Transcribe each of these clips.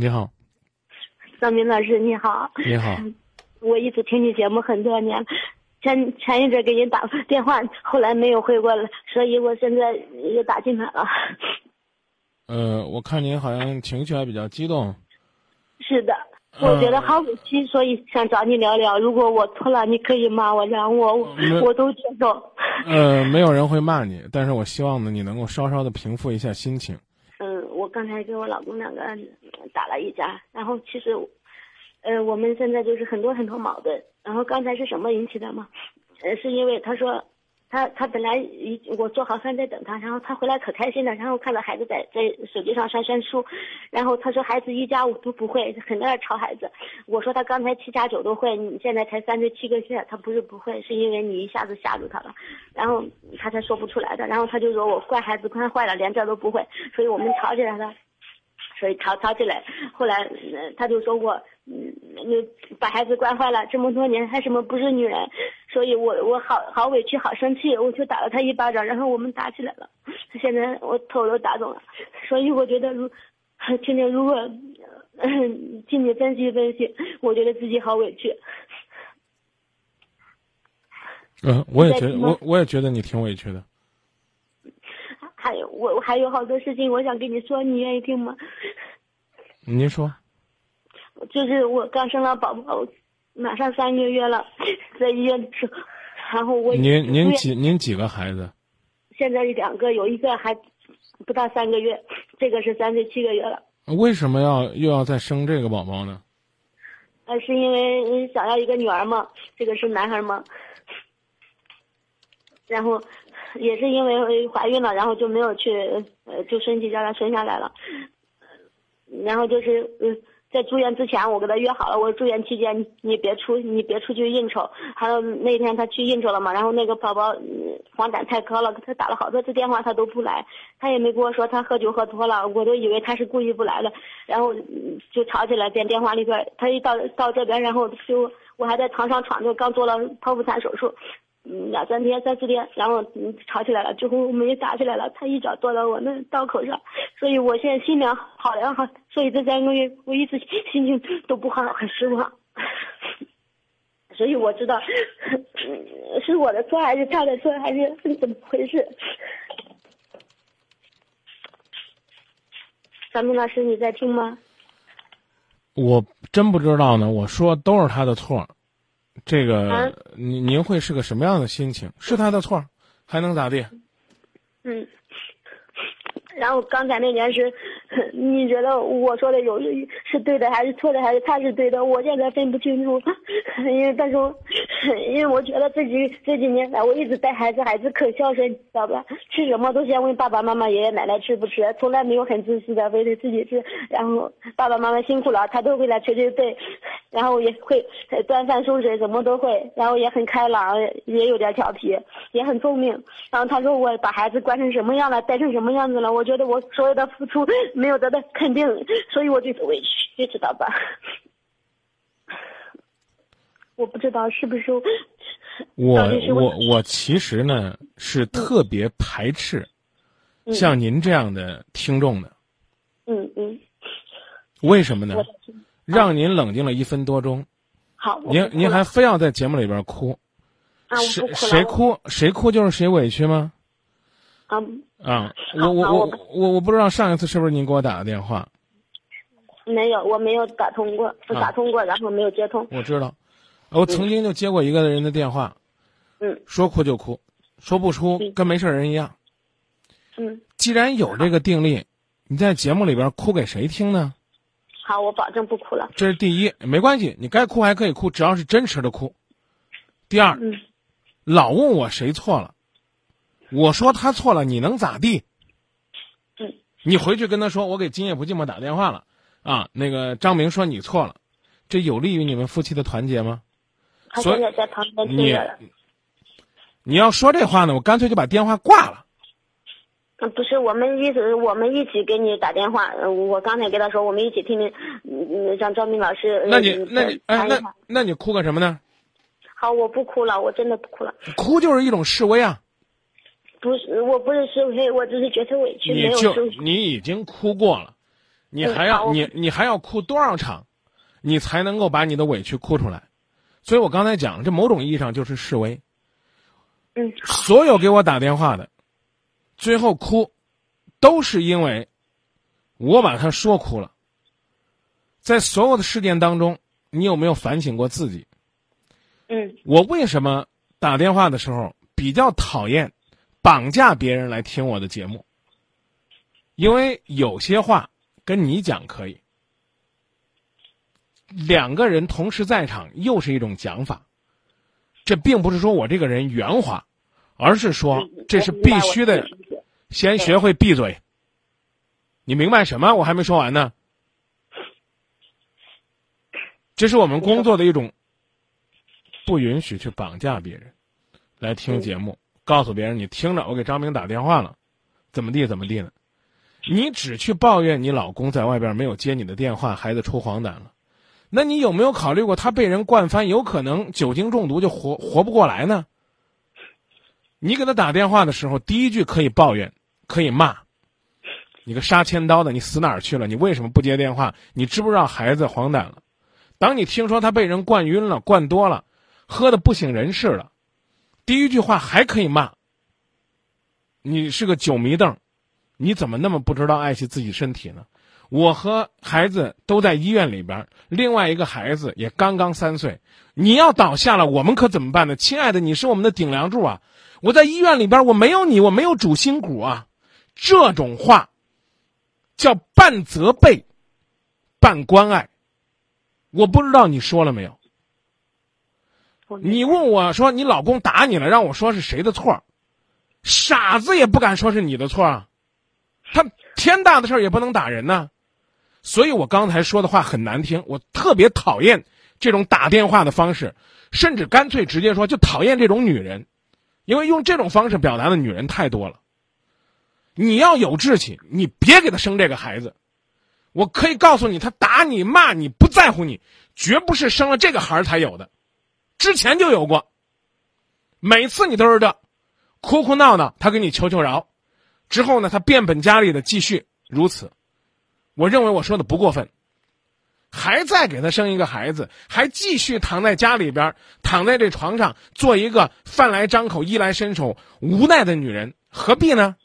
你好，张明老师你好。你好。我一直听你节目很多年，前前一阵给人打电话，后来没有回过来，所以我现在也打进来了。呃，我看您好像情绪还比较激动。是的，我觉得好委屈，所以想找你聊聊。如果我错了，你可以骂我，让我我都接受。呃，没有人会骂你，但是我希望呢，你能够稍稍的平复一下心情。刚才跟我老公两个打了一架，然后其实。呃，我们现在就是很多很多矛盾。然后刚才是什么引起的吗？呃，是因为他说，他他本来一我做好饭在等他，然后他回来可开心了，然后看到孩子在在手机上上算书，然后他说孩子一加五都不会，很在吵孩子。我说他刚才七加九都会，你现在才三十七个月，他不是不会，是因为你一下子吓住他了，然后他才说不出来的。然后他就说我怪孩子惯坏了，连这都不会，所以我们吵起来了。所以吵吵起来，后来他就说我，嗯，你把孩子惯坏了，这么多年还什么不是女人，所以我我好好委屈，好生气，我就打了他一巴掌，然后我们打起来了，现在我头都打肿了，所以我觉得如，今天如果，听你分析分析，我觉得自己好委屈。嗯，我也觉得，我我也觉得你挺委屈的。还有我我还有好多事情我想跟你说，你愿意听吗？您说。就是我刚生了宝宝，马上三个月了，在医院的时候，然后我您您几您几个孩子？现在两个，有一个还不到三个月，这个是三岁七个月了。为什么要又要再生这个宝宝呢？呃，是因为想要一个女儿嘛，这个是男孩嘛，然后。也是因为怀孕了，然后就没有去，呃，就顺其叫他生下来了。然后就是，嗯，在住院之前，我跟他约好了，我说住院期间你别出，你别出去应酬。还有那天他去应酬了嘛，然后那个宝宝黄疸太高了，他打了好多次电话，他都不来，他也没跟我说他喝酒喝多了，我都以为他是故意不来的，然后就吵起来在电话里边。他一到到这边，然后就我还在床上躺着，刚做了剖腹产手术。嗯，两三天、三四天，然后嗯吵起来了，之后我们也打起来了。他一脚跺到我那刀口上，所以我现在心凉好凉好。所以这三个月我一直 心情都不好，很失望。所以我知道 是我的错还是他的错，还是怎么回事？小明老师，你在听吗？我真不知道呢。我说都是他的错。这个，您您会是个什么样的心情？是他的错，还能咋地？嗯。然后刚才那件事，你觉得我说的有是对的还是错的，还是他是对的？我现在分不清楚，因为但是，因为我觉得自己这几年来，我一直带孩子，孩子可孝顺，知道吧？吃什么都先问爸爸妈妈、爷爷奶奶吃不吃，从来没有很自私的为了自己吃。然后爸爸妈妈辛苦了，他都会来捶捶背，然后也会端饭送水，什么都会。然后也很开朗，也有点调皮，也很聪明。然后他说我把孩子惯成什么样了，带成什么样子了？我。觉得我所有的付出没有得到肯定，所以我觉得委屈，你知道吧？我不知道是不是我我我其实呢是特别排斥像您这样的听众的。嗯嗯。为什么呢？让您冷静了一分多钟。好。您您还非要在节目里边哭？谁谁哭谁哭就是谁委屈吗？啊啊！我我我我我不知道上一次是不是您给我打的电话？没有，我没有打通过，打通过然后没有接通。我知道，我曾经就接过一个人的电话，嗯，说哭就哭，说不出跟没事人一样。嗯，既然有这个定力，你在节目里边哭给谁听呢？好，我保证不哭了。这是第一，没关系，你该哭还可以哭，只要是真实的哭。第二，老问我谁错了。我说他错了，你能咋地？嗯，你回去跟他说，我给今夜不寂寞打电话了，啊，那个张明说你错了，这有利于你们夫妻的团结吗？他现在在旁边听着你你要说这话呢，我干脆就把电话挂了。嗯，不是，我们意思我们一起给你打电话。我刚才跟他说，我们一起听听，嗯，让张明老师。那你那你哎那那你哭个什么呢？好，我不哭了，我真的不哭了。哭就是一种示威啊。不是，我不是示威，我只是觉得委屈，没有就你已经哭过了，你还要你你还要哭多少场，你才能够把你的委屈哭出来？所以我刚才讲，这某种意义上就是示威。嗯，所有给我打电话的，最后哭，都是因为我把他说哭了。在所有的事件当中，你有没有反省过自己？嗯，我为什么打电话的时候比较讨厌绑架别人来听我的节目？因为有些话跟你讲可以，两个人同时在场又是一种讲法，这并不是说我这个人圆滑，而是说这是必须的。先学会闭嘴。你明白什么？我还没说完呢。这是我们工作的一种，不允许去绑架别人，来听节目，告诉别人你听着，我给张明打电话了，怎么地怎么地呢？你只去抱怨你老公在外边没有接你的电话，孩子出黄疸了，那你有没有考虑过他被人灌翻，有可能酒精中毒就活活不过来呢？你给他打电话的时候，第一句可以抱怨，可以骂，你个杀千刀的，你死哪儿去了？你为什么不接电话？你知不知道孩子黄疸了？当你听说他被人灌晕了、灌多了，喝的不省人事了，第一句话还可以骂，你是个酒迷瞪。你怎么那么不知道爱惜自己身体呢？我和孩子都在医院里边，另外一个孩子也刚刚三岁。你要倒下了，我们可怎么办呢？亲爱的，你是我们的顶梁柱啊！我在医院里边，我没有你，我没有主心骨啊！这种话叫半责备，半关爱。我不知道你说了没有？你问我说你老公打你了，让我说是谁的错？傻子也不敢说是你的错啊！他天大的事儿也不能打人呢，所以我刚才说的话很难听，我特别讨厌这种打电话的方式，甚至干脆直接说就讨厌这种女人，因为用这种方式表达的女人太多了。你要有志气，你别给他生这个孩子。我可以告诉你，他打你骂你不在乎你，绝不是生了这个孩儿才有的，之前就有过。每次你都是这，哭哭闹闹，他给你求求饶。之后呢，他变本加厉的继续如此，我认为我说的不过分，还再给他生一个孩子，还继续躺在家里边，躺在这床上，做一个饭来张口、衣来伸手、无奈的女人，何必呢？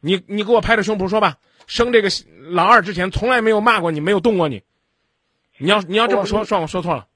你你给我拍着胸脯说吧，生这个老二之前从来没有骂过你，没有动过你，你要你要这么说，算我说错了。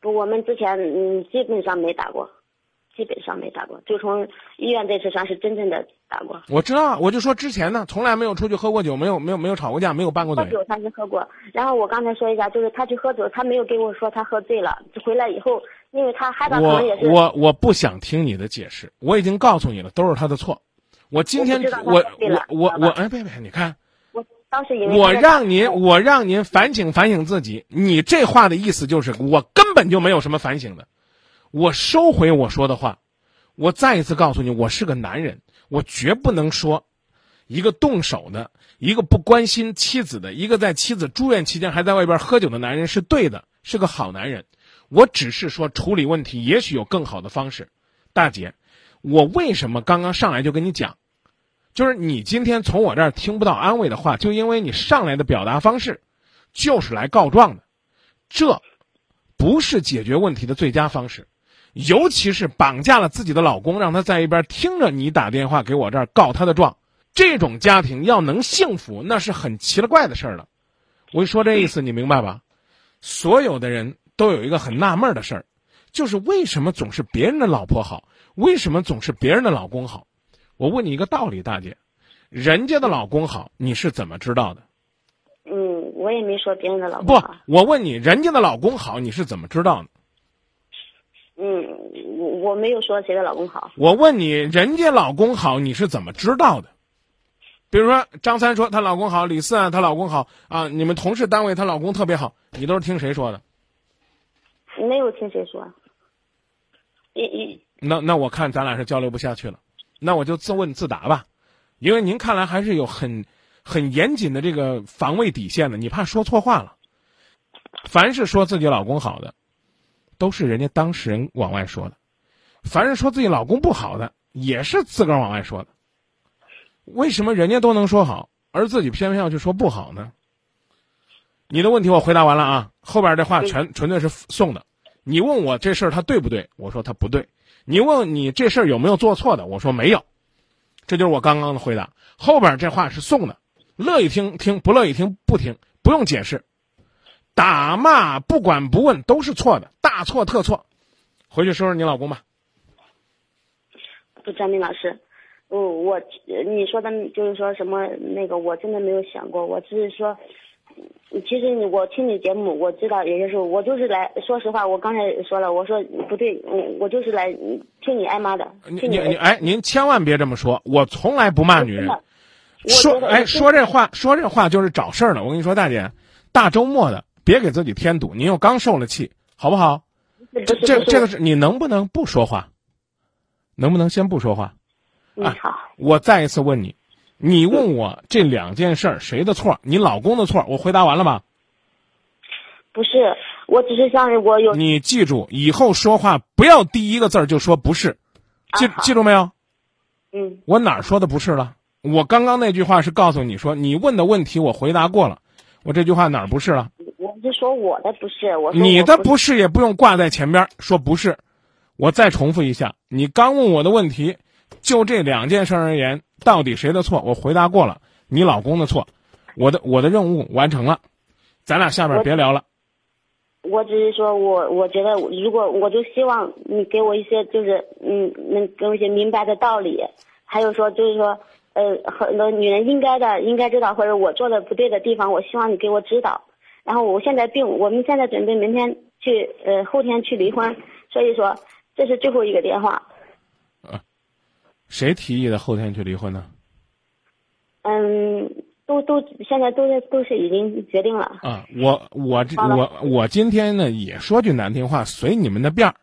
不，我们之前嗯基本上没打过。基本上没打过，就从医院这次算是真正的打过。我知道，我就说之前呢，从来没有出去喝过酒，没有没有没有吵过架，没有拌过嘴。喝酒他是喝过，然后我刚才说一下，就是他去喝酒，他没有跟我说他喝醉了，回来以后，因为他害怕可能也是。我我我不想听你的解释，我已经告诉你了，都是他的错。我今天我我我我哎别别，你看，我当时我让您我让您反省反省自己，你这话的意思就是我根本就没有什么反省的。我收回我说的话，我再一次告诉你，我是个男人，我绝不能说，一个动手的，一个不关心妻子的，一个在妻子住院期间还在外边喝酒的男人是对的，是个好男人。我只是说处理问题也许有更好的方式。大姐，我为什么刚刚上来就跟你讲，就是你今天从我这儿听不到安慰的话，就因为你上来的表达方式，就是来告状的，这，不是解决问题的最佳方式。尤其是绑架了自己的老公，让他在一边听着你打电话给我这儿告他的状，这种家庭要能幸福，那是很奇了怪的事儿了。我一说这意思，你明白吧？所有的人都有一个很纳闷的事儿，就是为什么总是别人的老婆好，为什么总是别人的老公好？我问你一个道理，大姐，人家的老公好，你是怎么知道的？嗯，我也没说别人的老公好。不，我问你，人家的老公好，你是怎么知道的？嗯，我我没有说谁的老公好。我问你，人家老公好，你是怎么知道的？比如说张三说她老公好，李四啊她老公好啊，你们同事单位她老公特别好，你都是听谁说的？没有听谁说。一一那那我看咱俩是交流不下去了，那我就自问自答吧，因为您看来还是有很很严谨的这个防卫底线的，你怕说错话了。凡是说自己老公好的。都是人家当事人往外说的，凡是说自己老公不好的，也是自个儿往外说的。为什么人家都能说好，而自己偏偏要去说不好呢？你的问题我回答完了啊，后边这话全纯粹是送的。你问我这事儿他对不对？我说他不对。你问你这事儿有没有做错的？我说没有。这就是我刚刚的回答。后边这话是送的，乐意听听，不乐意听不听，不用解释。打骂不管不问都是错的，大错特错。回去说说你老公吧。不，张明老师，我我你说的就是说什么那个，我真的没有想过，我只是说。其实你我听你节目，我知道有些时候我就是来说实话，我刚才说了，我说不对，嗯，我就是来听你挨骂的。你你哎，您千万别这么说，我从来不骂女人。说哎，说这话说这话就是找事儿呢。我跟你说，大姐，大周末的别给自己添堵。您又刚受了气，好不好？这这这个是你能不能不说话？能不能先不说话？你，好。我再一次问你。你问我这两件事儿谁的错？你老公的错？我回答完了吗？不是，我只是想我有。你记住，以后说话不要第一个字儿就说不是，记记住没有？嗯。我哪儿说的不是了？我刚刚那句话是告诉你说，你问的问题我回答过了，我这句话哪儿不是了？我是说我的不是，我你的不是也不用挂在前边说不是，我再重复一下，你刚问我的问题。就这两件事而言，到底谁的错？我回答过了，你老公的错。我的我的任务完成了，咱俩下边别聊了。我只是说我我觉得，如果我就希望你给我一些，就是嗯，能给我一些明白的道理。还有说，就是说，呃，很多女人应该的，应该知道，或者我做的不对的地方，我希望你给我指导。然后我现在并，我们现在准备明天去，呃，后天去离婚。所以说，这是最后一个电话。谁提议的后天去离婚呢？嗯，都都现在都在都是已经决定了。啊，我我这我我今天呢也说句难听话，随你们的便儿，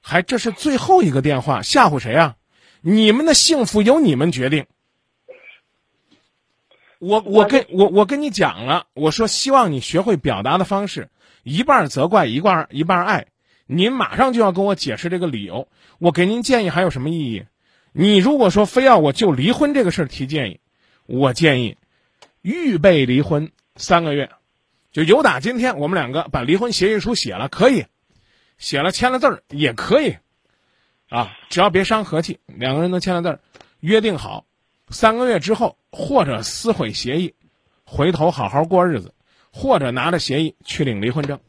还这是最后一个电话，吓唬谁啊？你们的幸福由你们决定。我我跟我我跟你讲了，我说希望你学会表达的方式，一半责怪，一半一半爱。您马上就要跟我解释这个理由，我给您建议还有什么意义？你如果说非要我就离婚这个事儿提建议，我建议预备离婚三个月，就由打今天我们两个把离婚协议书写了，可以写了签了字儿也可以，啊，只要别伤和气，两个人都签了字儿，约定好三个月之后或者撕毁协议，回头好好过日子，或者拿着协议去领离婚证，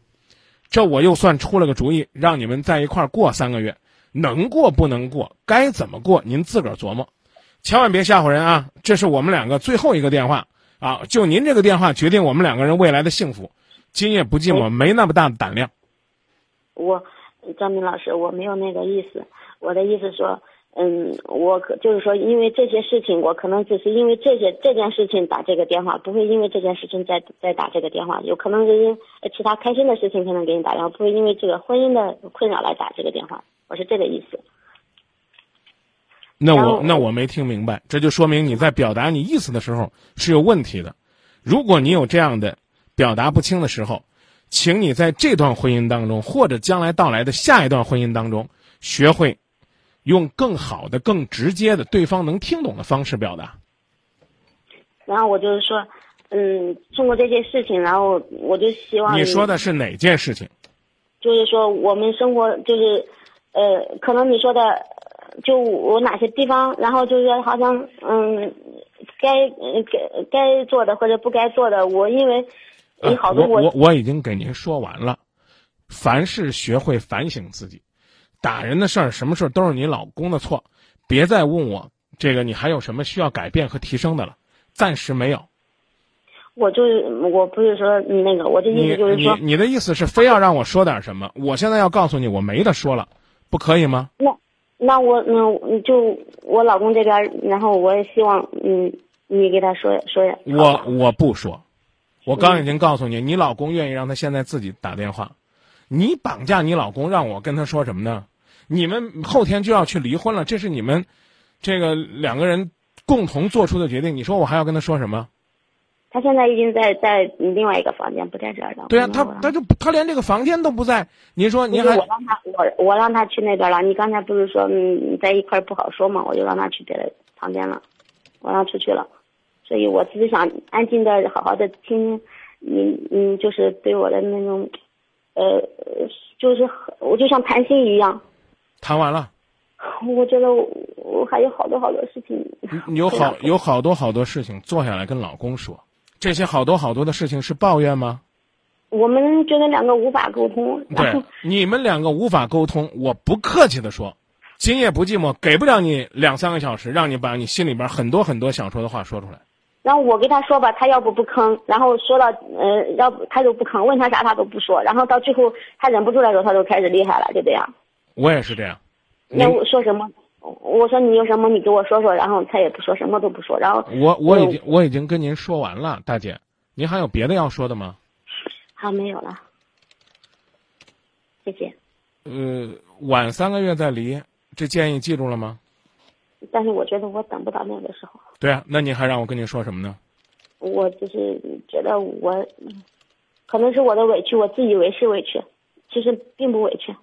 这我又算出了个主意，让你们在一块儿过三个月。能过不能过，该怎么过，您自个儿琢磨，千万别吓唬人啊！这是我们两个最后一个电话啊，就您这个电话决定我们两个人未来的幸福。今夜不寂寞，没那么大的胆量。我，张明老师，我没有那个意思，我的意思说，嗯，我可就是说，因为这些事情，我可能只是因为这些这件事情打这个电话，不会因为这件事情再再打这个电话，有可能是因其他开心的事情才能给你打电话，不会因为这个婚姻的困扰来打这个电话。我是这个意思。那我那我没听明白，这就说明你在表达你意思的时候是有问题的。如果你有这样的表达不清的时候，请你在这段婚姻当中，或者将来到来的下一段婚姻当中，学会用更好的、更直接的、对方能听懂的方式表达。然后我就是说，嗯，通过这些事情，然后我就希望你说的是哪件事情？就是说，我们生活就是。呃，可能你说的，就我哪些地方，然后就是说，好像嗯，该该该做的或者不该做的，我因为你好多我我我已经给您说完了，凡事学会反省自己，打人的事儿，什么事儿都是你老公的错，别再问我这个你还有什么需要改变和提升的了，暂时没有。我就是我不是说那个，我的意思就是说，你你的意思是非要让我说点什么？我现在要告诉你，我没得说了。不可以吗？那，那我那就我老公这边，然后我也希望，嗯，你给他说说。我我不说，我刚已经告诉你，你老公愿意让他现在自己打电话，你绑架你老公，让我跟他说什么呢？你们后天就要去离婚了，这是你们这个两个人共同做出的决定，你说我还要跟他说什么？他现在已经在在另外一个房间，不在这儿了。对啊，他他就他连这个房间都不在。您说您还我让他我我让他去那边了。你刚才不是说嗯在一块不好说嘛？我就让他去别的房间了，我让出去了。所以我只是想安静的、好好的听你，嗯，就是对我的那种，呃，就是我就像谈心一样。谈完了。我觉得我我还有好多好多事情。有好有好多好多事情，坐下来跟老公说。这些好多好多的事情是抱怨吗？我们觉得两个无法沟通。对，你们两个无法沟通，我不客气的说，今夜不寂寞给不了你两三个小时，让你把你心里边很多很多想说的话说出来。然后我跟他说吧，他要不不吭，然后说到呃，要不他就不吭，问他啥他都不说，然后到最后他忍不住的时候，他就开始厉害了，就这样。我也是这样。那我说什么？我说你有什么你给我说说，然后他也不说，什么都不说，然后我我已经我已经跟您说完了，大姐，您还有别的要说的吗？好，没有了，谢谢。呃，晚三个月再离，这建议记住了吗？但是我觉得我等不到那个时候。对啊，那你还让我跟你说什么呢？我就是觉得我，可能是我的委屈，我自以为是委屈，其实并不委屈。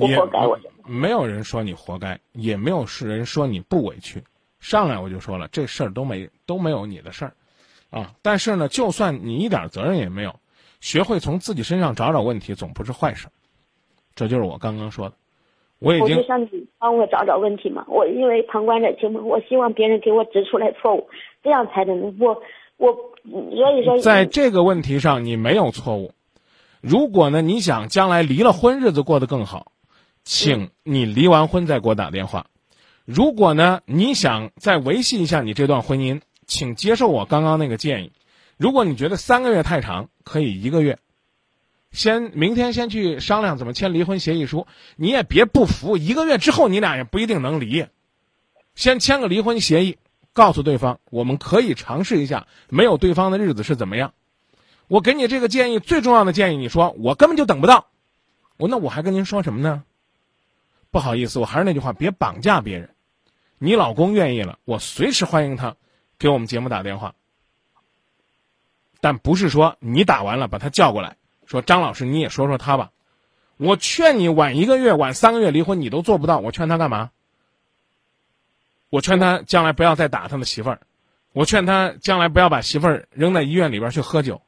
我活该，我没有人说你活该，也没有是人说你不委屈。上来我就说了，这事儿都没都没有你的事儿，啊！但是呢，就算你一点责任也没有，学会从自己身上找找问题，总不是坏事。这就是我刚刚说的。我已经。我就像你帮我找找问题嘛，我因为旁观者清嘛，我希望别人给我指出来错误，这样才能我我所以说。在这个问题上，你没有错误。如果呢，你想将来离了婚，日子过得更好。请你离完婚再给我打电话。如果呢，你想再维系一下你这段婚姻，请接受我刚刚那个建议。如果你觉得三个月太长，可以一个月。先明天先去商量怎么签离婚协议书。你也别不服，一个月之后你俩也不一定能离。先签个离婚协议，告诉对方我们可以尝试一下没有对方的日子是怎么样。我给你这个建议，最重要的建议，你说我根本就等不到。我那我还跟您说什么呢？不好意思，我还是那句话，别绑架别人。你老公愿意了，我随时欢迎他给我们节目打电话。但不是说你打完了把他叫过来，说张老师你也说说他吧。我劝你晚一个月、晚三个月离婚，你都做不到，我劝他干嘛？我劝他将来不要再打他的媳妇儿，我劝他将来不要把媳妇儿扔在医院里边去喝酒。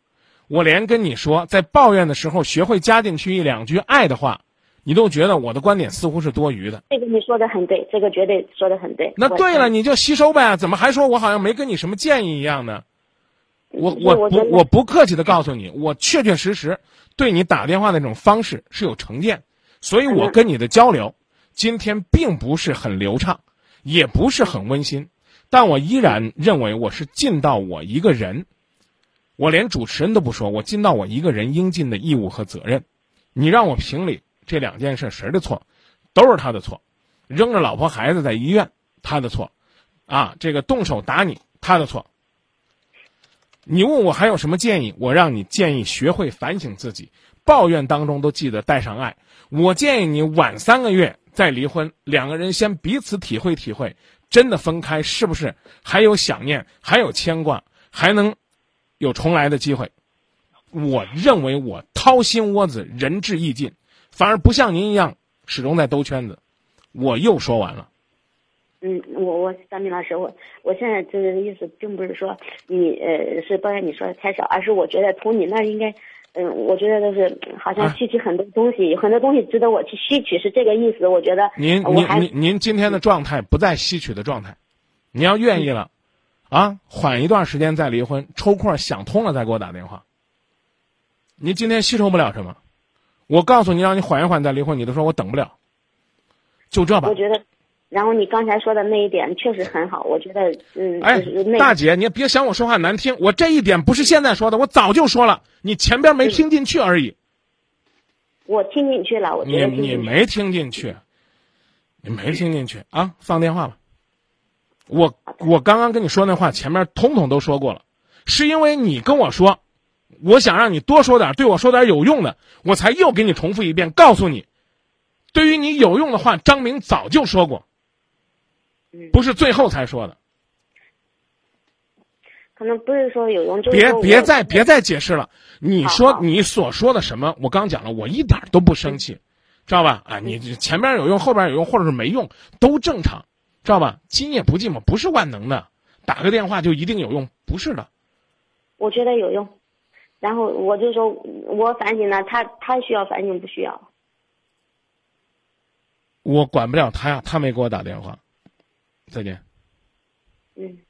我连跟你说，在抱怨的时候学会加进去一两句爱的话。你都觉得我的观点似乎是多余的，这个你说的很对，这个绝对说的很对。那对了，你就吸收呗，怎么还说我好像没跟你什么建议一样呢？我我不我不客气的告诉你，我确确实实对你打电话那种方式是有成见，所以我跟你的交流今天并不是很流畅，也不是很温馨，但我依然认为我是尽到我一个人，我连主持人都不说，我尽到我一个人应尽的义务和责任。你让我评理。这两件事谁的错，都是他的错。扔着老婆孩子在医院，他的错。啊，这个动手打你，他的错。你问我还有什么建议？我让你建议学会反省自己，抱怨当中都记得带上爱。我建议你晚三个月再离婚，两个人先彼此体会体会，真的分开是不是还有想念，还有牵挂，还能有重来的机会？我认为我掏心窝子，仁至义尽。反而不像您一样始终在兜圈子，我又说完了。嗯，我我张明老师，我我现在这个意思并不是说你呃是抱怨你说的太少，而是我觉得从你那儿应该，嗯，我觉得都是好像吸取很多东西，有很多东西值得我去吸取，是这个意思。我觉得您您您您今天的状态不在吸取的状态，你要愿意了，啊，缓一段时间再离婚，抽空想通了再给我打电话。您今天吸收不了什么。我告诉你，让你缓一缓再离婚，你都说我等不了，就这吧。我觉得，然后你刚才说的那一点确实很好，我觉得，嗯，哎，大姐，你也别想我说话难听，我这一点不是现在说的，我早就说了，你前边没听进去而已。我听进去了，我你你没听进去，你没听进去啊！放电话吧。我我刚刚跟你说那话，前面通通都说过了，是因为你跟我说。我想让你多说点，对我说点有用的，我才又给你重复一遍，告诉你，对于你有用的话，张明早就说过，不是最后才说的。可能不是说有用，就别别再别再解释了。你说你所说的什么，我刚讲了，我一点都不生气，知道吧？啊，你前边有用，后边有用，或者是没用，都正常，知道吧？今夜不寂寞不是万能的，打个电话就一定有用？不是的。我觉得有用，然后我就说我反省了，他他需要反省不需要？我管不了他呀，他没给我打电话。再见。嗯。